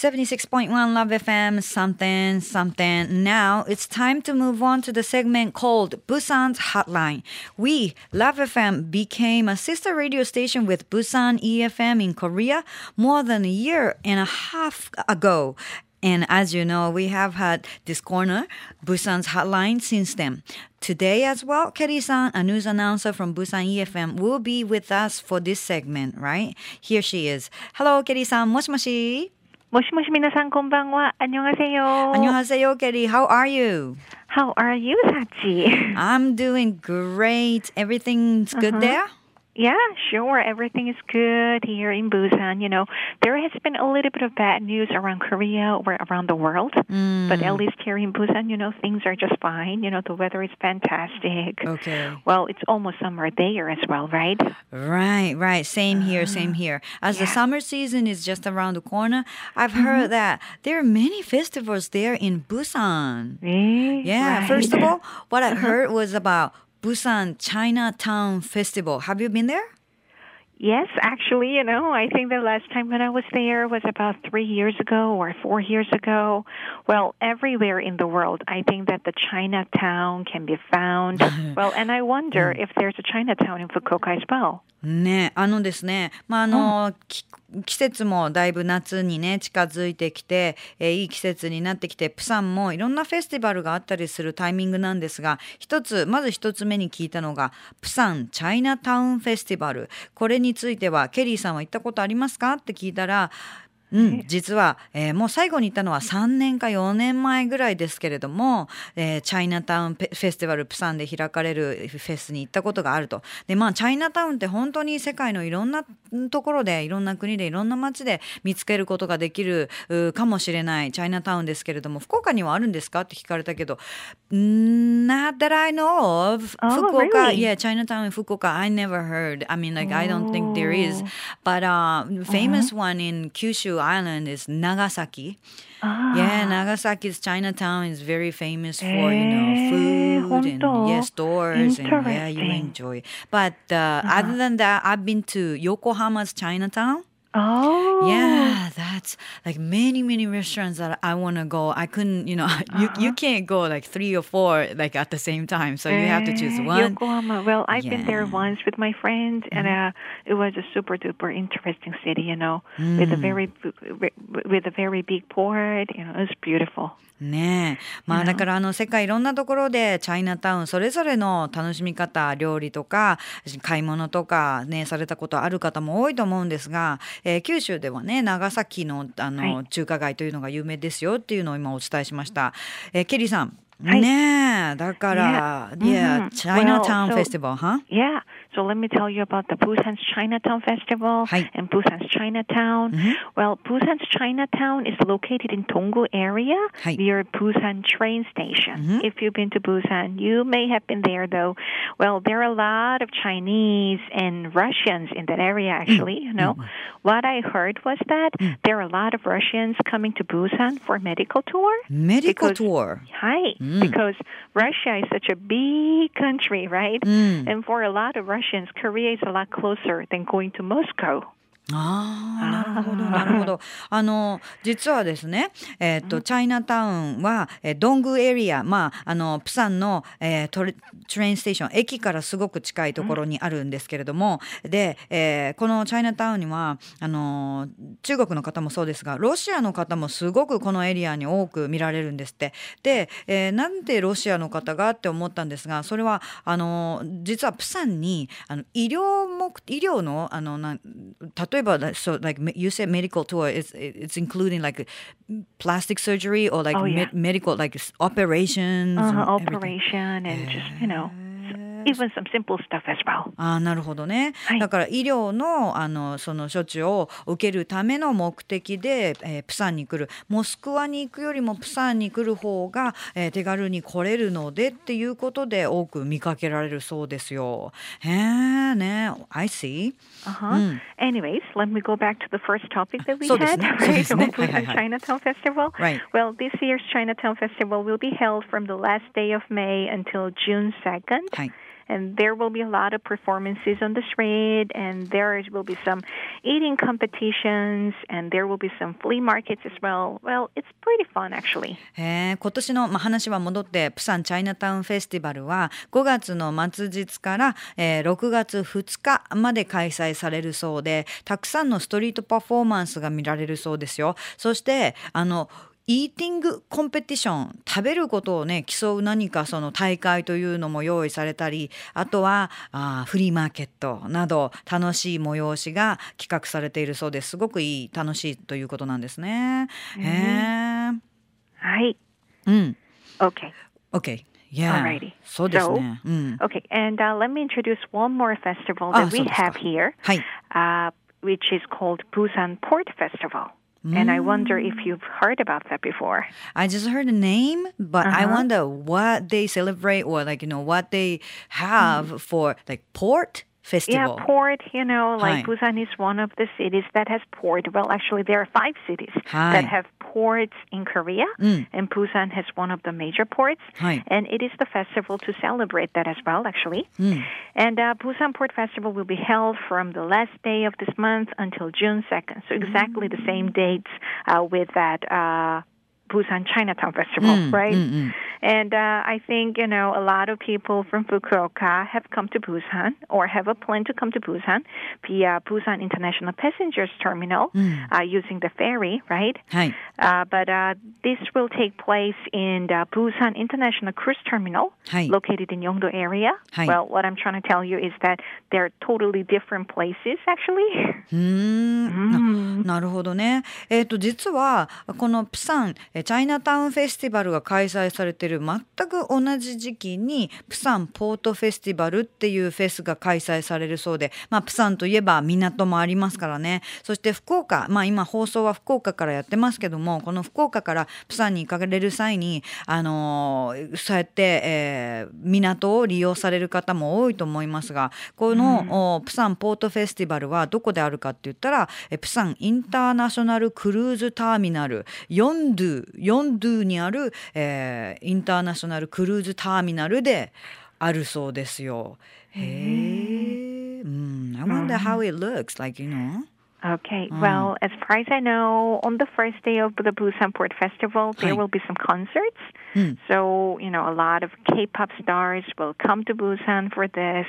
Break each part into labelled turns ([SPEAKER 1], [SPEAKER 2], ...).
[SPEAKER 1] 76.1 Love FM, something, something. Now it's time to move on to the segment called Busan's Hotline. We, Love FM, became a sister radio station with Busan EFM in Korea more than a year and a half ago. And as you know, we have had this corner, Busan's hotline, since then. Today as well, Kelly san, a news announcer from Busan EFM, will be with us for this segment, right? Here she is. Hello, Kelly san. Moshi.
[SPEAKER 2] もしもし皆さんこんばんは。안녕하세요
[SPEAKER 1] 안녕하세요, Kelly. How are you?
[SPEAKER 2] How are you, Sachi?
[SPEAKER 1] I'm doing great. Everything's good
[SPEAKER 2] Uh-huh.
[SPEAKER 1] there?
[SPEAKER 2] Yeah, sure. Everything is good here in Busan. You know, there has been a little bit of bad news around Korea or around the world. Mm. But at least here in Busan, you know, things are just fine. You know, the weather is fantastic.
[SPEAKER 1] Okay.
[SPEAKER 2] Well, it's almost summer there as well, right?
[SPEAKER 1] Right, right. Same here, same ah, here. As the summer season is just around the corner, I've heard mm-hmm. that there are many festivals there in Busan.
[SPEAKER 2] Eh,
[SPEAKER 1] Yeah,
[SPEAKER 2] right.
[SPEAKER 1] first of all, what I uh-huh. heard was about Busan Chinatown Festival. Have you been there?
[SPEAKER 2] Yes, actually, you know, I think the last time when I was there was about three years ago or four years ago. Well, everywhere in the world, I think that the Chinatown can be found. well, and I wonder if there's a Chinatown in Fukuoka as well.
[SPEAKER 1] ねあのですね、まああの、き季節もだいぶ夏にね近づいてきて、えーいい季節になってきてプサンもいろんなフェスティバルがあったりするタイミングなんですが一つまず一つ目に聞いたのがプサンチャイナタウンフェスティバル。これについてはケリーさんは行ったことありますか？って聞いたらうん、実は、えーもう最後に行ったのは3年か4年前ぐらいですけれども、えーチャイナタウンフェスティバルプサンで開かれるフェスに行ったことがあると。で、まあ、チャイナタウンって本当に世界のいろんなところで、いろんな国で、いろんな街で見つけることができるうかもしれないチャイナタウンですけれども、福岡にはあるんですかって聞かれたけど、ん Not that I know of.
[SPEAKER 2] Oh,
[SPEAKER 1] 福岡、
[SPEAKER 2] really?
[SPEAKER 1] yeah, Chinatown in Fukuoka, I never heard. I mean, like, I don't think there is. But uh, famous one in Kyushu Island is Nagasaki.
[SPEAKER 2] Ah.
[SPEAKER 1] Yeah, Nagasaki's Chinatown is very famous for you know
[SPEAKER 2] Eh,
[SPEAKER 1] food and yeah stores and yeah you enjoy. But uh, other than that, I've been to Yokohama's Chinatown.
[SPEAKER 2] Oh.
[SPEAKER 1] Yeah, that's like many many restaurants that I want to go. I couldn't, you know, you you can't go like three or four like at the same time, so you have to choose
[SPEAKER 2] Eh,
[SPEAKER 1] one.
[SPEAKER 2] Yokohama. Well, I've been there
[SPEAKER 1] Yeah. Mm-hmm.
[SPEAKER 2] once with my friend, and uh, it was a super duper interesting city. You know, with a
[SPEAKER 1] Mm.
[SPEAKER 2] very with a very big port. You know, it was beautiful.
[SPEAKER 1] ねえ。まあ?だからあの世界いろんなところでチャイナタウンそれぞれの楽しみ方、料理とか買い物とかね、されたことある方も多いと思うんですが、えー九州ではね、長崎のあの、
[SPEAKER 2] はい
[SPEAKER 1] 中華街というのが有名ですよっていうのを今お伝えしました。えーケリーさん。
[SPEAKER 2] はい
[SPEAKER 1] ねえ。だから、
[SPEAKER 2] Yeah.
[SPEAKER 1] Yeah,
[SPEAKER 2] Mhm.
[SPEAKER 1] Chinatown
[SPEAKER 2] Well, so-
[SPEAKER 1] Festival, huh?
[SPEAKER 2] Yeah. So let me tell you about the Busan's Chinatown Festival
[SPEAKER 1] in
[SPEAKER 2] and Busan's Chinatown.
[SPEAKER 1] Mm-hmm.
[SPEAKER 2] Well, Busan's Chinatown is located in Tonggu area near Busan train station.
[SPEAKER 1] Mm-hmm.
[SPEAKER 2] If you've been to Busan, you may have been there though. Well, there are a lot of Chinese and Russians in that area mm. actually, mm-hmm. you know. Mm-hmm. What I heard was that mm. there are a lot of Russians coming to Busan for medical tour.
[SPEAKER 1] Medical
[SPEAKER 2] because,
[SPEAKER 1] tour.
[SPEAKER 2] Hi.
[SPEAKER 1] Mm.
[SPEAKER 2] Because Russia is such a big country, right? And for a lot of Russians Korea is a lot closer than going to Moscow.
[SPEAKER 1] ああ、なるほど、なるほど。あの、実はですね、えっ、と、チャイナタウンは、えードングエリア、まあ、あの、プサンの、えートレトレインステーション、駅からすごく近いところにあるんですけれども、で、えーこのチャイナタウンには、あの、中国の方もそうですが、ロシアの方もすごくこのエリアに多く見られるんですって。で、えーなんでロシアの方がって思ったんですが、それは、あの、実はプサンに、あの、医療目、医療の、あの、なん例えば、so like you said medical tour, it's it's including like plastic surgery or like
[SPEAKER 2] Oh, yeah.
[SPEAKER 1] med- medical like operations.
[SPEAKER 2] Uh,
[SPEAKER 1] and everything.
[SPEAKER 2] operation and just, you know, even some simple stuff as well.
[SPEAKER 1] ああなるほどね、
[SPEAKER 2] はい
[SPEAKER 1] だから医療のあのその処置を受けるための目的で、えープサンに来るモスクワに行くよりもプサンに来る方が、えー手軽に来れるのでっていうことで多く見かけられるそうですよ。へえね I see.
[SPEAKER 2] Uh-huh. Anyways, let me go back to the first topic that we had, right? Chinatown Festival.
[SPEAKER 1] Right.
[SPEAKER 2] Well, this year's Chinatown Festival will be held from the last day of May until June 2nd.
[SPEAKER 1] はい。
[SPEAKER 2] And there will be a lot of performances on the street, and there will be some eating competitions, and there will be some flea markets as well. Well, it's pretty fun actually.
[SPEAKER 1] へえ今年の、まあ、話は戻ってプサンチャイナタウンフェスティバルは5月の末日から、えー6月2日まで開催されるそうでたくさんのストリートパフォーマンスが見られるそうですよ。そしてあのイーティングコンペティション食べることをね競う何かその大会というのも用意されたりあとはあーフリーマーケットなど楽しい催しが企画されているそうですすごくいい楽しいということなんですね。
[SPEAKER 2] はい。
[SPEAKER 1] うん。
[SPEAKER 2] Okay.
[SPEAKER 1] OK。Yeah.
[SPEAKER 2] Alrighty.
[SPEAKER 1] そうですね。うん。
[SPEAKER 2] Okay, and uh, let me introduce one more festival
[SPEAKER 1] Ah,
[SPEAKER 2] that we have here,
[SPEAKER 1] はい。
[SPEAKER 2] uh, which is called Busan Port Festival. And I wonder if you've heard about that before.
[SPEAKER 1] I just heard the name, but I
[SPEAKER 2] Uh-huh.
[SPEAKER 1] wonder what they celebrate or like, you know, what they have for like port festival.
[SPEAKER 2] Yeah, port, you know, like
[SPEAKER 1] Hi.
[SPEAKER 2] Busan is one of the cities that has port. Well, actually, there are five cities
[SPEAKER 1] Hi.
[SPEAKER 2] that have ports in Korea, and Busan has one of the major ports.
[SPEAKER 1] Hi.
[SPEAKER 2] And it is the festival to celebrate that as well, actually. And uh, Busan Port Festival will be held from the last day of this month until June 2nd. So exactly the same dates uh, with that. Uh, Busan Chinatown Festival, right? And uh, I think you know a lot of people from Fukuoka have come to Busan or have a plan to come to Busan via Busan International Passengers Terminal uh, using the ferry, right?
[SPEAKER 1] はい。
[SPEAKER 2] Uh, but uh, this will take place in the Busan International Cruise Terminal,
[SPEAKER 1] Hi.
[SPEAKER 2] located in Yongdo area.
[SPEAKER 1] Hi.
[SPEAKER 2] Well, what I'm trying to tell you is that they're totally different places, actually.
[SPEAKER 1] うーんななるほどね。えっ、と実はこのプサンえ ーチャイナタウンフェスティバルが開催されている全く同じ時期にプサンポートフェスティバルっていうフェスが開催されるそうで、まあプサンといえば港もありますからね。そして福岡、まあ今放送は福岡からやってますけども、この福岡からプサンに行かれる際にあのーそうやって、えー港を利用される方も多いと思いますが、この、おプサンポートフェスティバルはどこであるかって言ったら、えプサンインターナショナルクルーズターミナルヨンドゥヨンドゥにある、えーインターナショナルクルーズターミナルであるそうですよ。へえ。うん。I wonder how it looks like, you know.
[SPEAKER 2] Okay. Well, as far as I know, on the first day of the Busan Port Festival, there
[SPEAKER 1] Hi.
[SPEAKER 2] will be some concerts. So, you know, a lot of K-pop stars will come to Busan for this,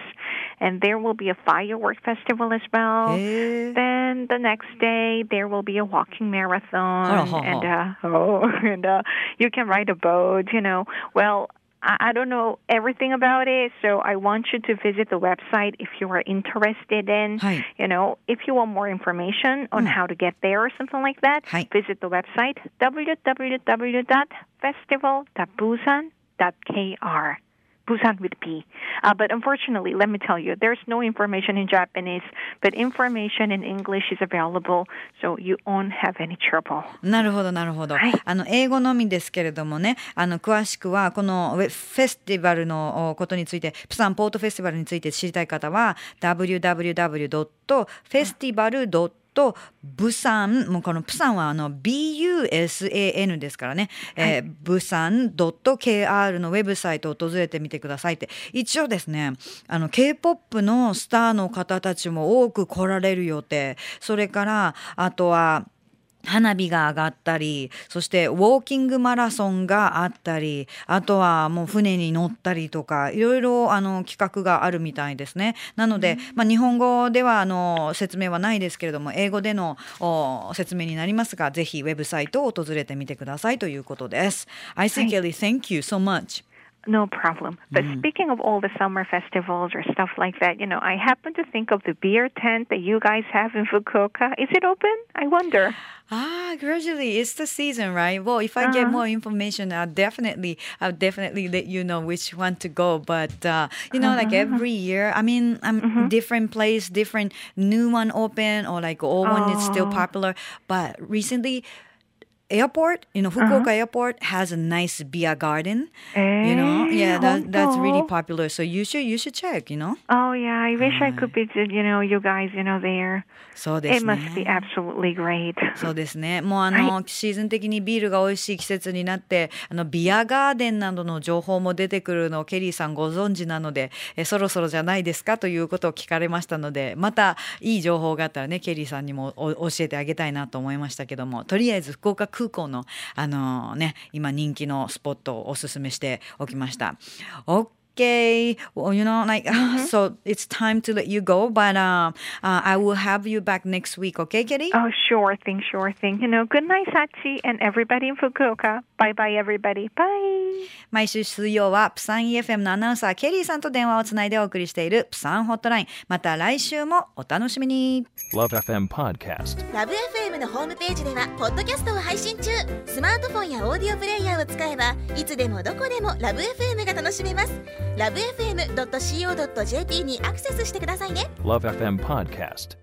[SPEAKER 2] and there will be a firework festival as well.
[SPEAKER 1] へえ。
[SPEAKER 2] Then the next day there will be a walking marathon,
[SPEAKER 1] ha,
[SPEAKER 2] and uh, oh, and uh, you can ride a boat. You know, well. I don't know everything about it, so I want you to visit the website if you are interested in. You know, if you want more information on hmm. how to get there or something like that, visit the website www.festival.busan.kr. Busan with P. Uh, but unfortunately, let me tell you, there's no information in Japanese, but information in English is available, so you won't have any trouble.
[SPEAKER 1] なるほどなるほど、
[SPEAKER 2] はい
[SPEAKER 1] あの英語のみですけれどもねあの詳しくはこのフェスティバルのおことについてプサンポートフェスティバルについて知りたい方は www.festival. とブサンもうこのプサンはあの BUSAN ですからね、えー、ブサン .kr のウェブサイトを訪れてみてくださいって。一応ですねあの K-POP のスターの方たちも多く来られる予定。それからあとは花火が上がったりそしてウォーキングマラソンがあったりあとはもう船に乗ったりとかいろいろあの企画があるみたいですね。なので、まあ、日本語ではあの説明はないですけれども英語でのお説明になりますがぜひウェブサイトを訪れてみてくださいということです。I see Kelly thank you so much
[SPEAKER 2] No problem. But speaking of all the summer festivals or stuff like that, you know, I happen to think of the beer tent that you guys have in Fukuoka. Is it open? I wonder.
[SPEAKER 1] Ah, gradually, it's the season, right? Well, if I get more information, I'll definitely, I'll definitely let you know which one to go. But uh, you know, like every year, I mean, I'm different place, different new one open, or like old one is still popular. But recently, airport, you know, Fukuoka airport has a nice beer garden. You know, yeah, that, that's really popular. So you should you should check. You know.
[SPEAKER 2] Oh yeah, I wish I could visit. You know, you guys. You know, there.
[SPEAKER 1] そうです
[SPEAKER 2] It
[SPEAKER 1] ね。
[SPEAKER 2] must be absolutely great.
[SPEAKER 1] そうですね。もうあの、シーズン的にビールが美味しい季節になって、あのビアガーデンなどの情報も出てくるのをケリーさんご存知なので、えそろそろじゃないですかということを聞かれましたので、またいい情報があったらね、ケリーさんにもお教えてあげたいなと思いましたけども、とりあえず福岡空空港のあのね、今人気のスポットをおすすめしておきました。Okay, well, you know, like, so it's time to let you go, but uh, uh, I will have you back next week, okay, Kelly?
[SPEAKER 2] Oh, sure thing, sure thing. You know, good night, Sachi, and everybody in Fukuoka. Bye bye, everybody. Bye.
[SPEAKER 1] 毎週水曜はプサン EFM のアナウンサーケリーさんと電話をつないでお送りしているプサンホットラインまた来週もお楽しみに
[SPEAKER 3] Love FM Podcast.
[SPEAKER 4] ラブ f m のホームページではポッドキャストを配信中スマートフォンやオーディオプレイヤーを使えばいつでもどこでもラブ f m が楽しめます LoveFM.co.jp にアクセスしてくださいね
[SPEAKER 3] Love FM Podcast.